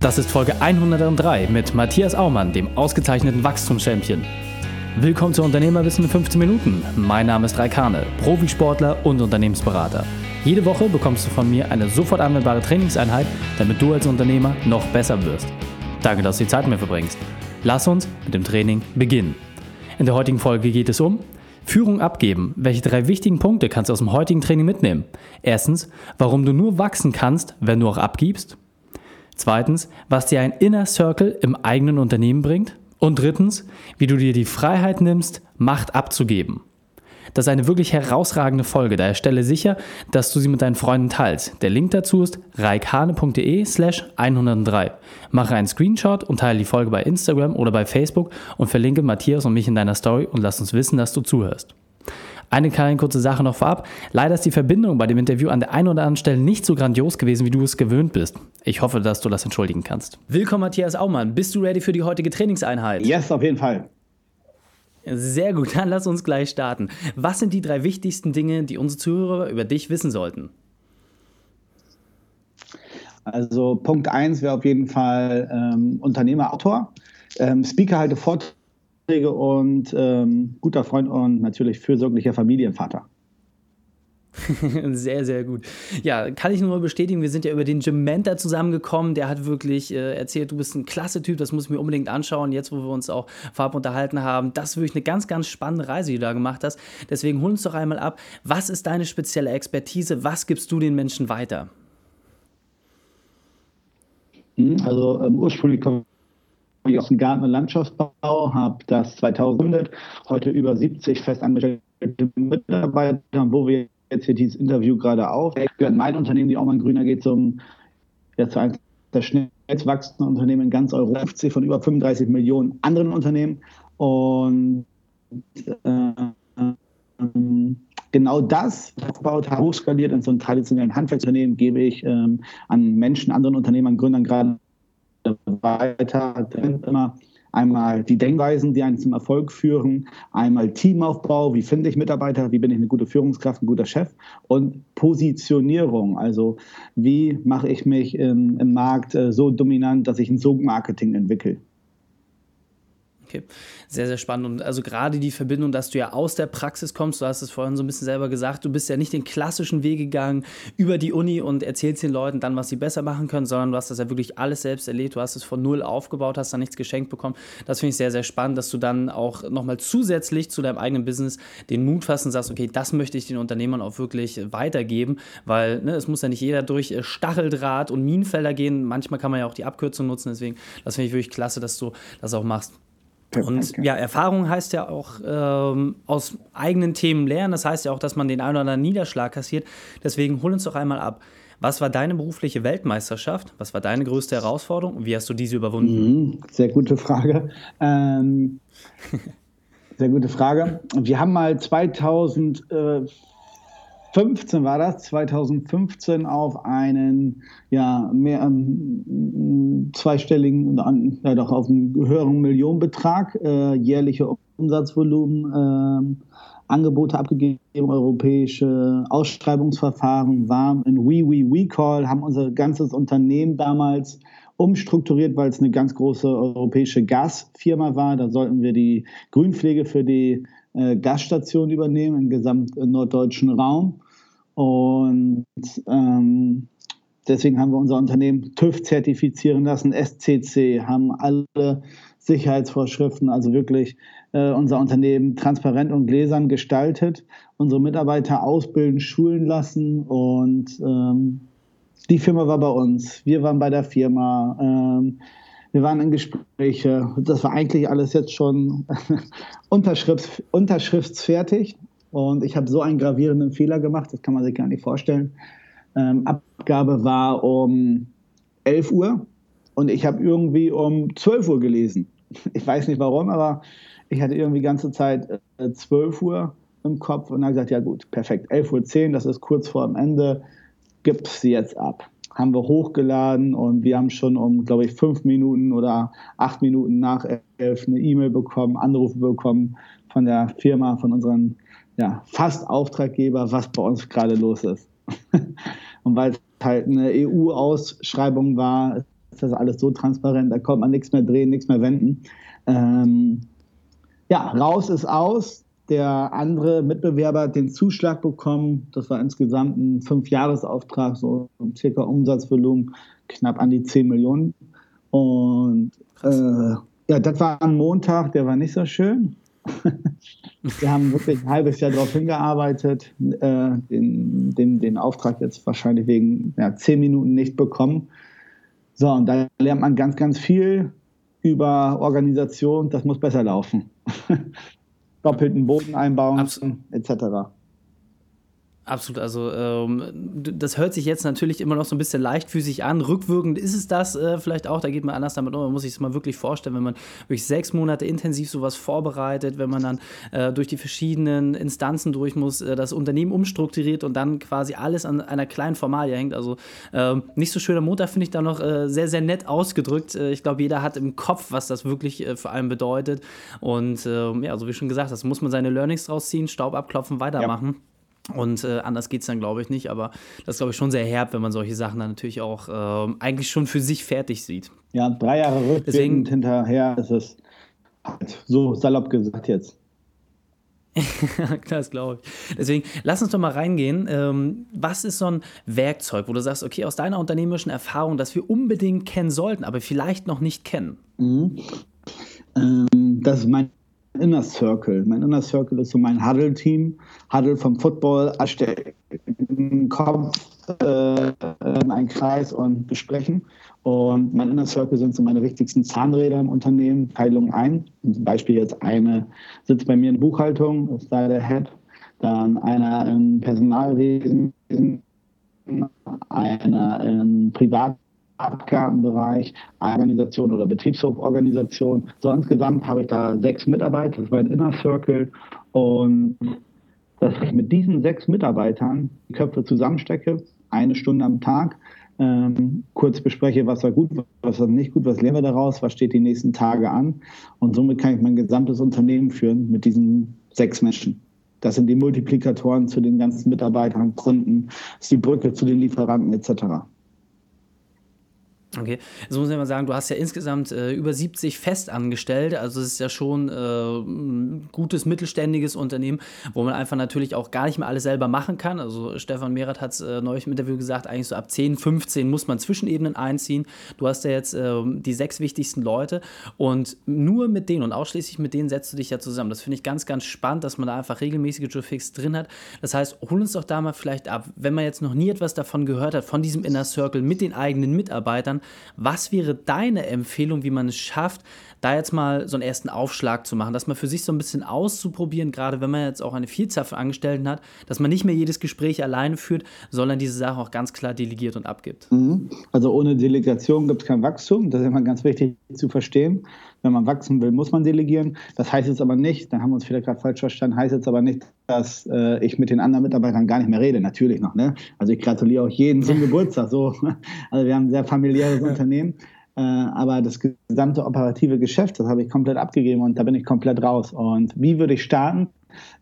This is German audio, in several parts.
Das ist Folge 103 mit Matthias Aumann, dem ausgezeichneten Wachstumschampion. Willkommen zu Unternehmerwissen in 15 Minuten. Mein Name ist Raikane, Profisportler und Unternehmensberater. Jede Woche bekommst du von mir eine sofort anwendbare Trainingseinheit, damit du als Unternehmer noch besser wirst. Danke, dass du die Zeit mit mir verbringst. Lass uns mit dem Training beginnen. In der heutigen Folge geht es um Führung abgeben. Welche drei wichtigen Punkte kannst du aus dem heutigen Training mitnehmen? Erstens, warum du nur wachsen kannst, wenn du auch abgibst. Zweitens, was dir ein Inner Circle im eigenen Unternehmen bringt. Und drittens, wie du dir die Freiheit nimmst, Macht abzugeben. Das ist eine wirklich herausragende Folge, daher stelle sicher, dass du sie mit deinen Freunden teilst. Der Link dazu ist reikhane.de slash 103. Mache einen Screenshot und teile die Folge bei Instagram oder bei Facebook und verlinke Matthias und mich in deiner Story und lass uns wissen, dass du zuhörst. Eine kleine kurze Sache noch vorab. Leider ist die Verbindung bei dem Interview an der einen oder anderen Stelle nicht so grandios gewesen, wie du es gewöhnt bist. Ich hoffe, dass du das entschuldigen kannst. Willkommen, Matthias Aumann. Bist du ready für die heutige Trainingseinheit? Yes, auf jeden Fall. Sehr gut, dann lass uns gleich starten. Was sind die drei wichtigsten Dinge, die unsere Zuhörer über dich wissen sollten? Also Punkt 1 wäre auf jeden Fall ähm, Unternehmer, Autor. Ähm, Speaker halte Vorträge und ähm, guter Freund und natürlich fürsorglicher Familienvater. sehr, sehr gut. Ja, kann ich nur bestätigen, wir sind ja über den Jim Mentor zusammengekommen. Der hat wirklich äh, erzählt, du bist ein klasse Typ, das muss ich mir unbedingt anschauen, jetzt wo wir uns auch vorab unterhalten haben. Das ist wirklich eine ganz, ganz spannende Reise, die du da gemacht hast. Deswegen hol uns doch einmal ab. Was ist deine spezielle Expertise? Was gibst du den Menschen weiter? Hm, also ähm, ursprünglich komme ich aus dem Garten- und Landschaftsbau, habe das 2000 heute über 70 festangestellte Mitarbeiter, wo wir jetzt hier dieses Interview gerade auf. Gehört mein Unternehmen, die Aumann Grüner, geht zum eines der schnellst wachsenden Unternehmen in ganz Europa, von über 35 Millionen anderen Unternehmen. Und äh, genau das aufgebaut habe, hochskaliert in so einem traditionellen Handwerksunternehmen, gebe ich ähm, an Menschen, anderen Unternehmern, Gründern gerade weiter. Immer. Einmal die Denkweisen, die einen zum Erfolg führen, einmal Teamaufbau, wie finde ich Mitarbeiter, wie bin ich eine gute Führungskraft, ein guter Chef? Und Positionierung, also wie mache ich mich im, im Markt äh, so dominant, dass ich ein Sogmarketing entwickle. Okay, sehr, sehr spannend. Und also gerade die Verbindung, dass du ja aus der Praxis kommst, du hast es vorhin so ein bisschen selber gesagt, du bist ja nicht den klassischen Weg gegangen über die Uni und erzählst den Leuten dann, was sie besser machen können, sondern du hast das ja wirklich alles selbst erlebt, du hast es von null aufgebaut, hast da nichts geschenkt bekommen. Das finde ich sehr, sehr spannend, dass du dann auch nochmal zusätzlich zu deinem eigenen Business den Mut fassen und sagst, okay, das möchte ich den Unternehmern auch wirklich weitergeben, weil ne, es muss ja nicht jeder durch äh, Stacheldraht und Minenfelder gehen, manchmal kann man ja auch die Abkürzung nutzen, deswegen, das finde ich wirklich klasse, dass du das auch machst. Und ja, Erfahrung heißt ja auch ähm, aus eigenen Themen lernen. Das heißt ja auch, dass man den einen oder anderen Niederschlag kassiert. Deswegen hol uns doch einmal ab. Was war deine berufliche Weltmeisterschaft? Was war deine größte Herausforderung und wie hast du diese überwunden? Mhm, sehr gute Frage. Ähm, sehr gute Frage. Wir haben mal 2000. Äh, 15 war das, 2015 auf einen ja, mehr ähm, zweistelligen, ja doch auf einen höheren Millionenbetrag, äh, jährliche Umsatzvolumen, äh, Angebote abgegeben, europäische Ausschreibungsverfahren, waren in We We We Call, haben unser ganzes Unternehmen damals umstrukturiert, weil es eine ganz große europäische Gasfirma war. Da sollten wir die Grünpflege für die äh, Gasstation übernehmen im gesamten norddeutschen Raum. Und ähm, deswegen haben wir unser Unternehmen TÜV zertifizieren lassen, SCC, haben alle Sicherheitsvorschriften, also wirklich äh, unser Unternehmen transparent und gläsern gestaltet, unsere Mitarbeiter ausbilden, schulen lassen und ähm, die Firma war bei uns, wir waren bei der Firma, ähm, wir waren in Gespräche. Das war eigentlich alles jetzt schon unterschrifts unterschriftsfertig. Und ich habe so einen gravierenden Fehler gemacht, das kann man sich gar nicht vorstellen. Ähm, Abgabe war um 11 Uhr und ich habe irgendwie um 12 Uhr gelesen. Ich weiß nicht warum, aber ich hatte irgendwie die ganze Zeit äh, 12 Uhr im Kopf und habe gesagt, ja gut, perfekt, 11.10 Uhr, das ist kurz vor dem Ende, gib sie jetzt ab haben wir hochgeladen und wir haben schon um, glaube ich, fünf Minuten oder acht Minuten nach elf eine E-Mail bekommen, Anrufe bekommen von der Firma, von unseren ja, fast Auftraggeber, was bei uns gerade los ist. und weil es halt eine EU-Ausschreibung war, ist das alles so transparent, da kommt man nichts mehr drehen, nichts mehr wenden. Ähm, ja, raus ist aus. Der andere Mitbewerber hat den Zuschlag bekommen. Das war insgesamt ein Fünfjahresauftrag, so circa Umsatzvolumen knapp an die 10 Millionen. Und äh, ja, das war ein Montag, der war nicht so schön. Wir haben wirklich ein halbes Jahr darauf hingearbeitet, äh, den, den, den Auftrag jetzt wahrscheinlich wegen ja, zehn Minuten nicht bekommen. So, und da lernt man ganz, ganz viel über Organisation. Das muss besser laufen. Doppelten Boden einbauen, Abs etc. Absolut, also ähm, das hört sich jetzt natürlich immer noch so ein bisschen leichtfüßig an. Rückwirkend ist es das äh, vielleicht auch, da geht man anders damit um. Man muss sich das mal wirklich vorstellen, wenn man wirklich sechs Monate intensiv sowas vorbereitet, wenn man dann äh, durch die verschiedenen Instanzen durch muss, äh, das Unternehmen umstrukturiert und dann quasi alles an einer kleinen Formalie hängt. Also ähm, nicht so schöner Montag finde ich da noch äh, sehr, sehr nett ausgedrückt. Äh, ich glaube, jeder hat im Kopf, was das wirklich äh, für einen bedeutet. Und ähm, ja, so wie schon gesagt, das muss man seine Learnings draus ziehen, Staub abklopfen, weitermachen. Ja. Und äh, anders geht es dann, glaube ich, nicht. Aber das ist, glaube ich, schon sehr herb, wenn man solche Sachen dann natürlich auch äh, eigentlich schon für sich fertig sieht. Ja, drei Jahre Deswegen, hinterher ist es halt so salopp gesagt jetzt. das glaube ich. Deswegen, lass uns doch mal reingehen. Ähm, was ist so ein Werkzeug, wo du sagst, okay, aus deiner unternehmerischen Erfahrung, das wir unbedingt kennen sollten, aber vielleicht noch nicht kennen? Mhm. Ähm, das ist mein Inner Circle. Mein Inner Circle ist so mein Huddle-Team. Huddle vom Football, einen Kopf, äh, einen Kreis und besprechen. Und mein Inner Circle sind so meine wichtigsten Zahnräder im Unternehmen, Teilung ein. Zum Beispiel jetzt eine sitzt bei mir in Buchhaltung, ist da der Head. Dann einer im Personalwesen, einer im Privat Abgabenbereich, Organisation oder Betriebshoforganisation. So insgesamt habe ich da sechs Mitarbeiter, das ist mein Inner Circle. Und dass ich mit diesen sechs Mitarbeitern die Köpfe zusammenstecke, eine Stunde am Tag, ähm, kurz bespreche, was war gut, was war nicht gut, was lernen wir daraus, was steht die nächsten Tage an. Und somit kann ich mein gesamtes Unternehmen führen mit diesen sechs Menschen. Das sind die Multiplikatoren zu den ganzen Mitarbeitern, Kunden, das ist die Brücke zu den Lieferanten etc. Okay, jetzt muss ich mal sagen, du hast ja insgesamt äh, über 70 Festangestellte, also es ist ja schon äh, ein gutes mittelständiges Unternehmen, wo man einfach natürlich auch gar nicht mehr alles selber machen kann. Also Stefan Mehrath hat es äh, neulich im Interview gesagt, eigentlich so ab 10, 15 muss man Zwischenebenen einziehen. Du hast ja jetzt äh, die sechs wichtigsten Leute und nur mit denen und ausschließlich mit denen setzt du dich ja zusammen. Das finde ich ganz, ganz spannend, dass man da einfach regelmäßige Joe Fix drin hat. Das heißt, hol uns doch da mal vielleicht ab, wenn man jetzt noch nie etwas davon gehört hat, von diesem Inner Circle mit den eigenen Mitarbeitern, was wäre deine Empfehlung, wie man es schafft, da jetzt mal so einen ersten Aufschlag zu machen, dass man für sich so ein bisschen auszuprobieren, gerade wenn man jetzt auch eine Vielzahl von Angestellten hat, dass man nicht mehr jedes Gespräch alleine führt, sondern diese Sache auch ganz klar delegiert und abgibt. Mhm. Also ohne Delegation gibt es kein Wachstum. Das ist immer ganz wichtig zu verstehen. Wenn man wachsen will, muss man delegieren. Das heißt jetzt aber nicht, da haben wir uns vielleicht gerade falsch verstanden, heißt jetzt aber nicht, dass äh, ich mit den anderen Mitarbeitern gar nicht mehr rede. Natürlich noch. Ne? Also ich gratuliere auch jeden zum Geburtstag. So. Also wir haben ein sehr familiäres Unternehmen. Äh, aber das gesamte operative Geschäft, das habe ich komplett abgegeben und da bin ich komplett raus. Und wie würde ich starten?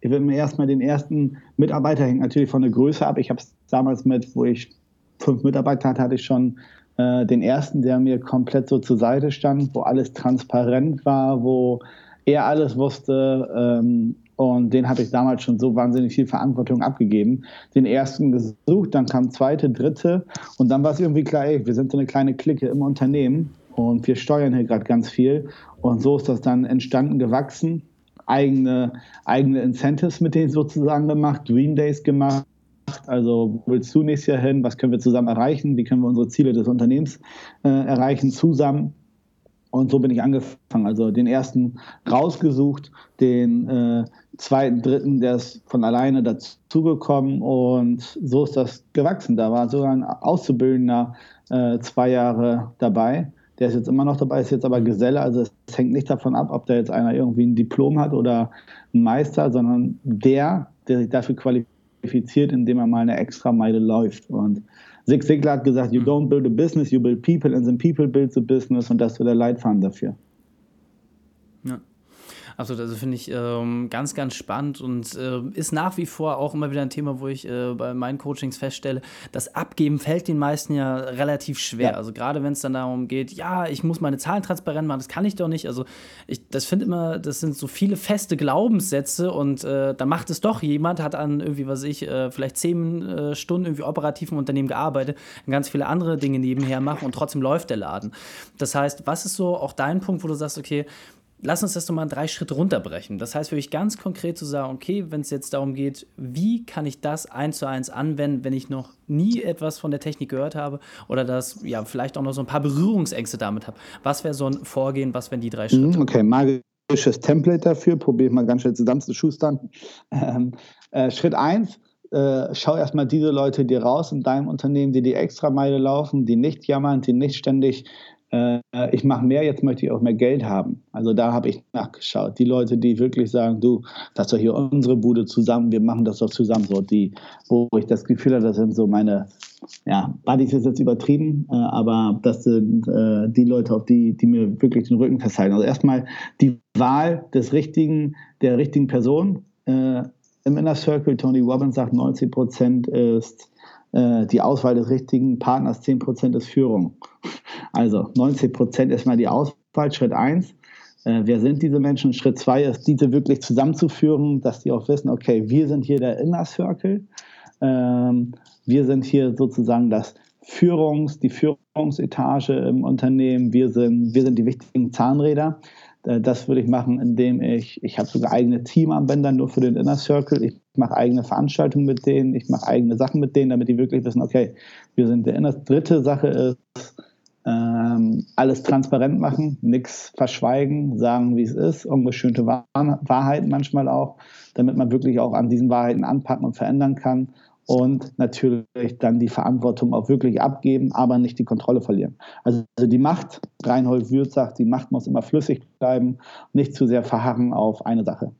Ich würde mir erstmal den ersten Mitarbeiter hängt natürlich von der Größe ab. Ich habe es damals mit, wo ich fünf Mitarbeiter hatte, hatte ich schon äh, den ersten, der mir komplett so zur Seite stand, wo alles transparent war, wo er alles wusste, ähm, und den hatte ich damals schon so wahnsinnig viel Verantwortung abgegeben. Den ersten gesucht, dann kam zweite, dritte. Und dann war es irgendwie klar, ey, wir sind so eine kleine Clique im Unternehmen und wir steuern hier gerade ganz viel. Und so ist das dann entstanden, gewachsen. Eigene, eigene Incentives mit denen sozusagen gemacht, Dream Days gemacht. Also, wo willst du nächstes Jahr hin? Was können wir zusammen erreichen? Wie können wir unsere Ziele des Unternehmens äh, erreichen zusammen? Und so bin ich angefangen. Also den ersten rausgesucht, den äh, zweiten, dritten, der ist von alleine dazugekommen und so ist das gewachsen. Da war sogar ein Auszubildender äh, zwei Jahre dabei. Der ist jetzt immer noch dabei, ist jetzt aber Geselle. Also es hängt nicht davon ab, ob da jetzt einer irgendwie ein Diplom hat oder ein Meister, sondern der, der sich dafür qualifiziert, indem er mal eine extra Meile läuft. Und Zig Ziglar hat gesagt, you don't build a business, you build people and then people build the business und das ist der Leitfaden dafür. Absolut, also finde ich ähm, ganz, ganz spannend und äh, ist nach wie vor auch immer wieder ein Thema, wo ich äh, bei meinen Coachings feststelle, das Abgeben fällt den meisten ja relativ schwer. Ja. Also gerade wenn es dann darum geht, ja, ich muss meine Zahlen transparent machen, das kann ich doch nicht. Also ich das finde immer, das sind so viele feste Glaubenssätze und äh, da macht es doch jemand, hat an irgendwie, was ich, äh, vielleicht zehn äh, Stunden irgendwie operativ im Unternehmen gearbeitet, ganz viele andere Dinge nebenher macht und trotzdem läuft der Laden. Das heißt, was ist so auch dein Punkt, wo du sagst, okay, lass uns das doch mal drei Schritte runterbrechen. Das heißt, für mich ganz konkret zu sagen, okay, wenn es jetzt darum geht, wie kann ich das eins zu eins anwenden, wenn ich noch nie etwas von der Technik gehört habe oder das ja vielleicht auch noch so ein paar Berührungsängste damit habe. Was wäre so ein Vorgehen, was wären die drei Schritte? Mhm, okay, magisches Template dafür, probiere ich mal ganz schnell zusammenzuschustern. Ähm, äh, Schritt eins, äh, schau erstmal diese Leute dir raus in deinem Unternehmen, die die extra Meile laufen, die nicht jammern, die nicht ständig äh, ich mache mehr, jetzt möchte ich auch mehr Geld haben. Also da habe ich nachgeschaut. Die Leute, die wirklich sagen, du, das ist doch hier unsere Bude zusammen, wir machen das doch zusammen. So die, wo ich das Gefühl habe, das sind so meine, ja, Buddies ist jetzt übertrieben, äh, aber das sind äh, die Leute, auf die, die mir wirklich den Rücken festhalten. Also erstmal die Wahl des richtigen, der richtigen Person. Äh, Im Inner Circle, Tony Robbins sagt, 90 Prozent ist die Auswahl des richtigen Partners, 10 Prozent ist Führung. Also 90 Prozent erstmal die Auswahl, Schritt 1. Äh, wer sind diese Menschen? Schritt 2 ist, diese wirklich zusammenzuführen, dass die auch wissen, okay, wir sind hier der Inner Circle. Ähm, wir sind hier sozusagen das Führungs, die Führungsetage im Unternehmen. Wir sind, wir sind die wichtigen Zahnräder. Äh, das würde ich machen, indem ich, ich habe sogar eigene Teamarmbänder nur für den Inner Circle. Ich mache eigene Veranstaltungen mit denen, ich mache eigene Sachen mit denen, damit die wirklich wissen, okay, wir sind der Inner. Dritte Sache ist, ähm, alles transparent machen, nichts verschweigen, sagen, wie es ist, ungeschönte Wahrheiten manchmal auch, damit man wirklich auch an diesen Wahrheiten anpacken und verändern kann und natürlich dann die Verantwortung auch wirklich abgeben, aber nicht die Kontrolle verlieren. Also die Macht, Reinhold Würth sagt, die Macht muss immer flüssig bleiben, nicht zu sehr verharren auf eine Sache.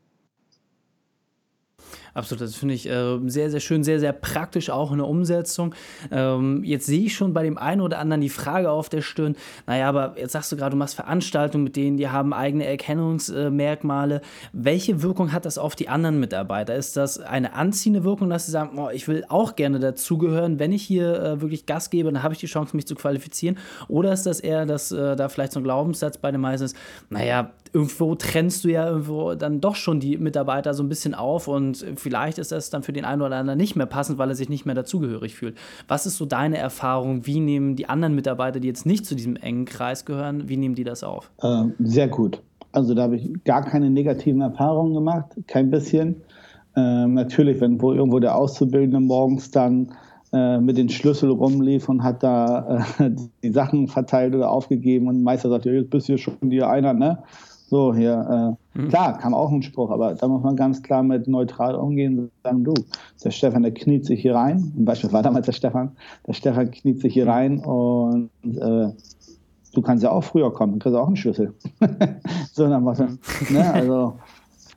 Absolut, das finde ich äh, sehr, sehr schön, sehr, sehr praktisch auch in der Umsetzung. Ähm, jetzt sehe ich schon bei dem einen oder anderen die Frage auf der Stirn, naja, aber jetzt sagst du gerade, du machst Veranstaltungen mit denen, die haben eigene Erkennungsmerkmale. Welche Wirkung hat das auf die anderen Mitarbeiter? Ist das eine anziehende Wirkung, dass sie sagen, oh, ich will auch gerne dazugehören, wenn ich hier äh, wirklich Gas gebe, dann habe ich die Chance, mich zu qualifizieren? Oder ist das eher, dass äh, da vielleicht so ein Glaubenssatz bei den meisten ist, naja, irgendwo trennst du ja irgendwo dann doch schon die Mitarbeiter so ein bisschen auf und vielleicht ist das dann für den einen oder anderen nicht mehr passend, weil er sich nicht mehr dazugehörig fühlt. Was ist so deine Erfahrung? Wie nehmen die anderen Mitarbeiter, die jetzt nicht zu diesem engen Kreis gehören, wie nehmen die das auf? Ähm, sehr gut. Also da habe ich gar keine negativen Erfahrungen gemacht, kein bisschen. Ähm, natürlich, wenn wo irgendwo der Auszubildende morgens dann äh, mit den Schlüssel rumlief und hat da äh, die Sachen verteilt oder aufgegeben und Meister sagt, ja, jetzt bist du hier schon hier einer, ne? So, hier, äh, mhm. klar, kam auch ein Spruch, aber da muss man ganz klar mit neutral umgehen und sagen, du, der Stefan, der kniet sich hier rein. Ein Beispiel war damals der Stefan. Der Stefan kniet sich hier mhm. rein und äh, du kannst ja auch früher kommen, du kriegst auch einen Schlüssel. so, dann was, mhm. ne, also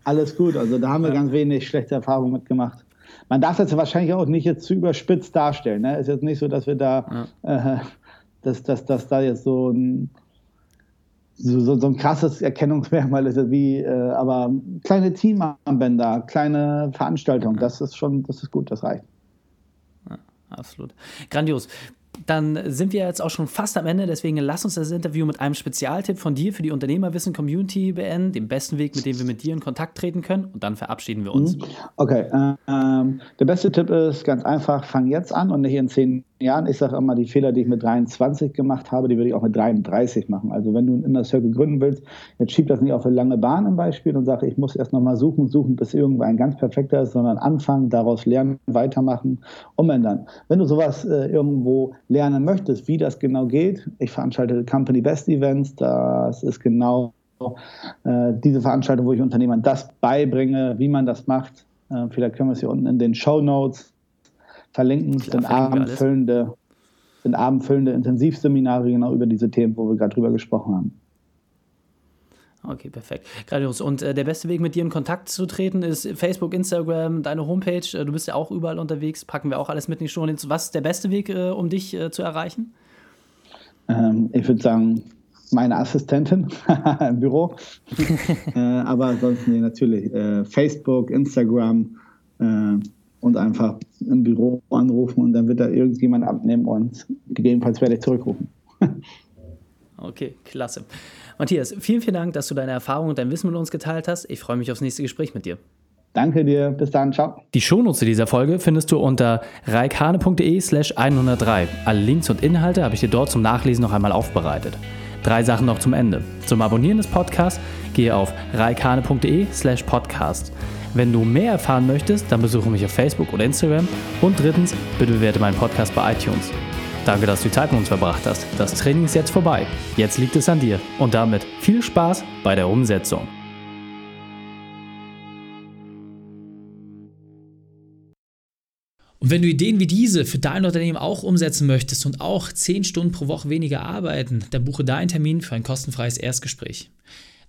alles gut. Also da haben wir ja. ganz wenig schlechte Erfahrungen mitgemacht. Man darf das wahrscheinlich auch nicht jetzt zu überspitzt darstellen. Ne? Ist jetzt nicht so, dass wir da, ja. äh, dass, dass, dass da jetzt so ein so, so, so ein krasses Erkennungsmerkmal ist wie, äh, aber kleine Teamarmbänder, kleine Veranstaltungen, das ist schon, das ist gut, das reicht. Ja, absolut. Grandios. Dann sind wir jetzt auch schon fast am Ende, deswegen lass uns das Interview mit einem Spezialtipp von dir für die Unternehmerwissen-Community beenden, dem besten Weg, mit dem wir mit dir in Kontakt treten können und dann verabschieden wir uns. Mhm. Okay, ähm, der beste Tipp ist ganz einfach, fang jetzt an und nicht in zehn Jahren. Ich sage immer, die Fehler, die ich mit 23 gemacht habe, die würde ich auch mit 33 machen. Also wenn du einen Inner Circle gründen willst, jetzt schieb das nicht auf eine lange Bahn im Beispiel und sage, ich muss erst nochmal suchen, suchen, bis irgendwann ganz perfekter ist, sondern anfangen, daraus lernen, weitermachen, umändern. Wenn du sowas äh, irgendwo lernen möchtest, wie das genau geht, ich veranstalte Company Best Events, das ist genau äh, diese Veranstaltung, wo ich Unternehmern das beibringe, wie man das macht. Äh, vielleicht können wir es hier unten in den Show Notes verlinken. Es sind abendfüllende, sind abendfüllende Intensivseminare genau über diese Themen, wo wir gerade drüber gesprochen haben. Okay, perfekt. Grandios. Und äh, der beste Weg, mit dir in Kontakt zu treten, ist Facebook, Instagram, deine Homepage. Äh, du bist ja auch überall unterwegs. Packen wir auch alles mit in die Show. Was ist der beste Weg, äh, um dich äh, zu erreichen? Ähm, ich würde sagen, meine Assistentin im Büro. äh, aber sonst nee, natürlich äh, Facebook, Instagram und einfach im Büro anrufen und dann wird da irgendjemand abnehmen und gegebenenfalls werde ich zurückrufen. okay, klasse. Matthias, vielen, vielen Dank, dass du deine Erfahrungen und dein Wissen mit uns geteilt hast. Ich freue mich aufs nächste Gespräch mit dir. Danke dir, bis dann, ciao. Die Shownotes dieser Folge findest du unter reikane.de slash 103. Alle Links und Inhalte habe ich dir dort zum Nachlesen noch einmal aufbereitet. Drei Sachen noch zum Ende. Zum Abonnieren des Podcasts gehe auf reikane.de slash podcast. Wenn du mehr erfahren möchtest, dann besuche mich auf Facebook oder Instagram. Und drittens, bitte bewerte meinen Podcast bei iTunes. Danke, dass du Zeit mit uns verbracht hast. Das Training ist jetzt vorbei. Jetzt liegt es an dir. Und damit viel Spaß bei der Umsetzung. Und wenn du Ideen wie diese für dein Unternehmen auch umsetzen möchtest und auch 10 Stunden pro Woche weniger arbeiten, dann buche deinen Termin für ein kostenfreies Erstgespräch.